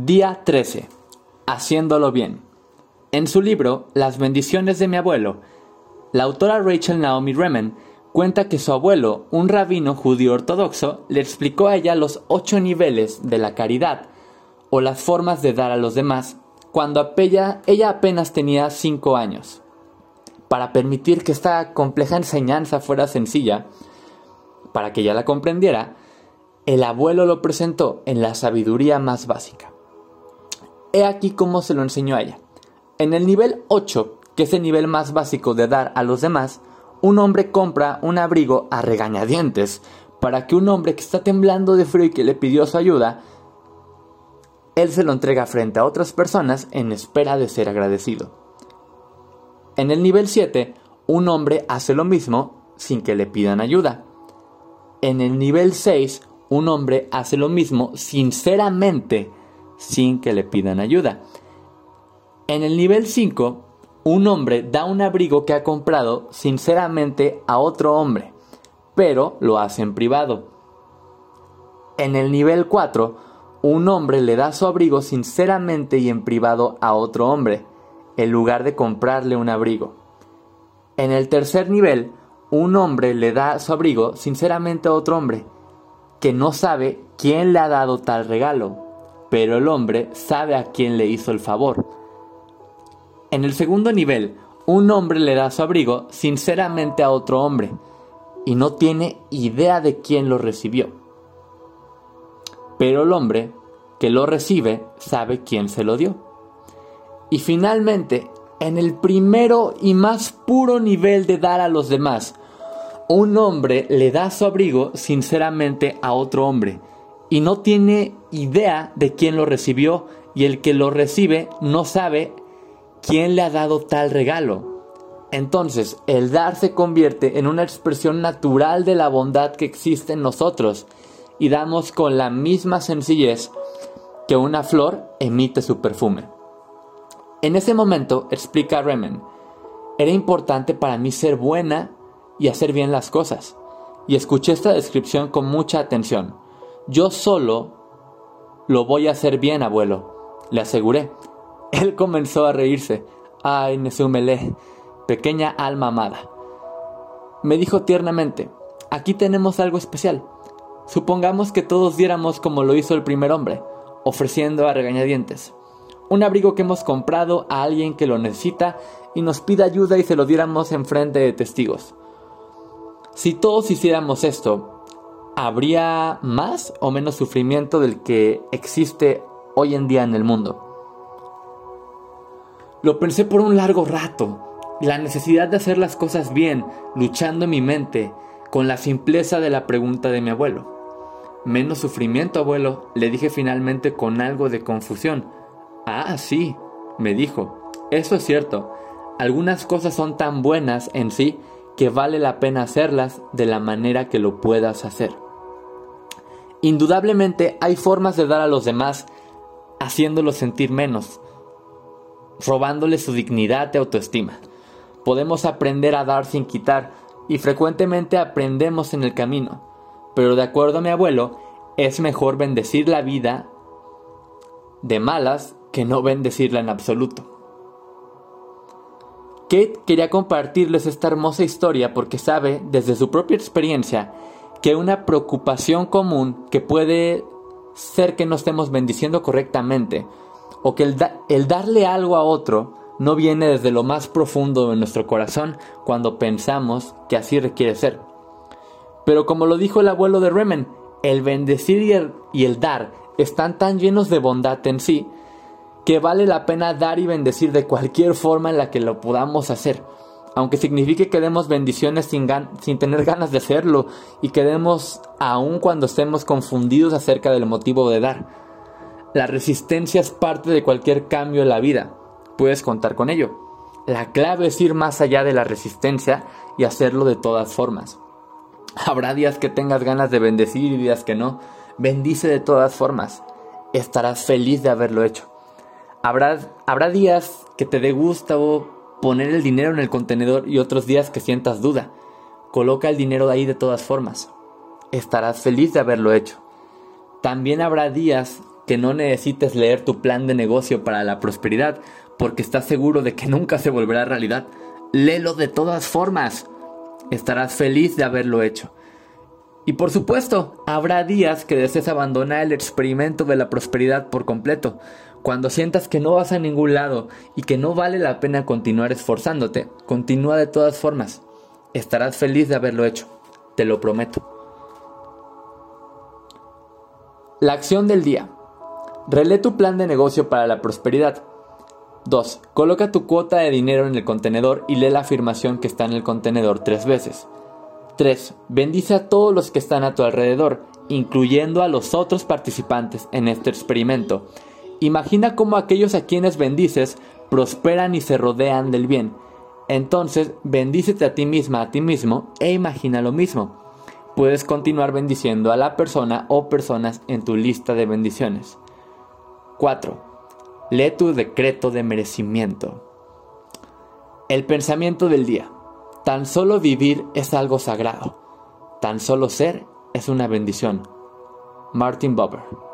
Día 13. Haciéndolo bien. En su libro Las bendiciones de mi abuelo, la autora Rachel Naomi Remen cuenta que su abuelo, un rabino judío ortodoxo, le explicó a ella los ocho niveles de la caridad o las formas de dar a los demás cuando ella, ella apenas tenía cinco años. Para permitir que esta compleja enseñanza fuera sencilla, para que ella la comprendiera, el abuelo lo presentó en la sabiduría más básica. He aquí cómo se lo enseñó a ella. En el nivel 8, que es el nivel más básico de dar a los demás, un hombre compra un abrigo a regañadientes para que un hombre que está temblando de frío y que le pidió su ayuda, él se lo entrega frente a otras personas en espera de ser agradecido. En el nivel 7, un hombre hace lo mismo sin que le pidan ayuda. En el nivel 6, un hombre hace lo mismo sinceramente sin que le pidan ayuda. En el nivel 5, un hombre da un abrigo que ha comprado sinceramente a otro hombre, pero lo hace en privado. En el nivel 4, un hombre le da su abrigo sinceramente y en privado a otro hombre, en lugar de comprarle un abrigo. En el tercer nivel, un hombre le da su abrigo sinceramente a otro hombre, que no sabe quién le ha dado tal regalo pero el hombre sabe a quién le hizo el favor. En el segundo nivel, un hombre le da su abrigo sinceramente a otro hombre y no tiene idea de quién lo recibió. Pero el hombre que lo recibe sabe quién se lo dio. Y finalmente, en el primero y más puro nivel de dar a los demás, un hombre le da su abrigo sinceramente a otro hombre y no tiene idea de quién lo recibió y el que lo recibe no sabe quién le ha dado tal regalo. Entonces, el dar se convierte en una expresión natural de la bondad que existe en nosotros y damos con la misma sencillez que una flor emite su perfume. En ese momento, explica Remen, era importante para mí ser buena y hacer bien las cosas, y escuché esta descripción con mucha atención. Yo solo lo voy a hacer bien, abuelo, le aseguré. Él comenzó a reírse. Ay, Nesumele, pequeña alma amada. Me dijo tiernamente, aquí tenemos algo especial. Supongamos que todos diéramos como lo hizo el primer hombre, ofreciendo a regañadientes. Un abrigo que hemos comprado a alguien que lo necesita y nos pide ayuda y se lo diéramos en frente de testigos. Si todos hiciéramos esto, ¿habría más o menos sufrimiento del que existe hoy en día en el mundo? Lo pensé por un largo rato. La necesidad de hacer las cosas bien, luchando en mi mente con la simpleza de la pregunta de mi abuelo. Menos sufrimiento, abuelo, le dije finalmente con algo de confusión. Ah, sí, me dijo. Eso es cierto. Algunas cosas son tan buenas en sí que vale la pena hacerlas de la manera que lo puedas hacer. Indudablemente hay formas de dar a los demás haciéndolos sentir menos, robándoles su dignidad y autoestima. Podemos aprender a dar sin quitar y frecuentemente aprendemos en el camino, pero de acuerdo a mi abuelo, es mejor bendecir la vida de malas que no bendecirla en absoluto. Kate quería compartirles esta hermosa historia porque sabe, desde su propia experiencia, que una preocupación común que puede ser que no estemos bendiciendo correctamente o que el, darle algo a otro no viene desde lo más profundo de nuestro corazón cuando pensamos que así requiere ser. Pero como lo dijo el abuelo de Remen, el bendecir y el, y el dar están tan llenos de bondad en sí que vale la pena dar y bendecir de cualquier forma en la que lo podamos hacer aunque signifique que demos bendiciones sin, sin tener ganas de hacerlo y que demos aun cuando estemos confundidos acerca del motivo de dar. La resistencia es parte de cualquier cambio en la vida, puedes contar con ello. La clave es ir más allá de la resistencia y hacerlo de todas formas. Habrá días que tengas ganas de bendecir y días que no. Bendice de todas formas. Estarás feliz de haberlo hecho. Habrá, habrá días que te dé gusto poner el dinero en el contenedor y otros días que sientas duda. Coloca el dinero ahí de todas formas. Estarás feliz de haberlo hecho. También habrá días que no necesites leer tu plan de negocio para la prosperidad porque estás seguro de que nunca se volverá realidad. Léelo de todas formas. Estarás feliz de haberlo hecho. Y por supuesto, habrá días que desees abandonar el experimento de la prosperidad por completo. Cuando sientas que no vas a ningún lado y que no vale la pena continuar esforzándote, continúa de todas formas. Estarás feliz de haberlo hecho, te lo prometo. La acción del día. Relee tu plan de negocio para la prosperidad. 2. Coloca tu cuota de dinero en el contenedor y lee la afirmación que está en el contenedor tres veces. 3. Bendice a todos los que están a tu alrededor, incluyendo a los otros participantes en este experimento. Imagina cómo aquellos a quienes bendices prosperan y se rodean del bien. Entonces, bendícete a ti misma, a ti mismo, e imagina lo mismo. Puedes continuar bendiciendo a la persona o personas en tu lista de bendiciones. 4. Lee tu decreto de merecimiento. El pensamiento del día. Tan solo vivir es algo sagrado. Tan solo ser es una bendición. Martin Buber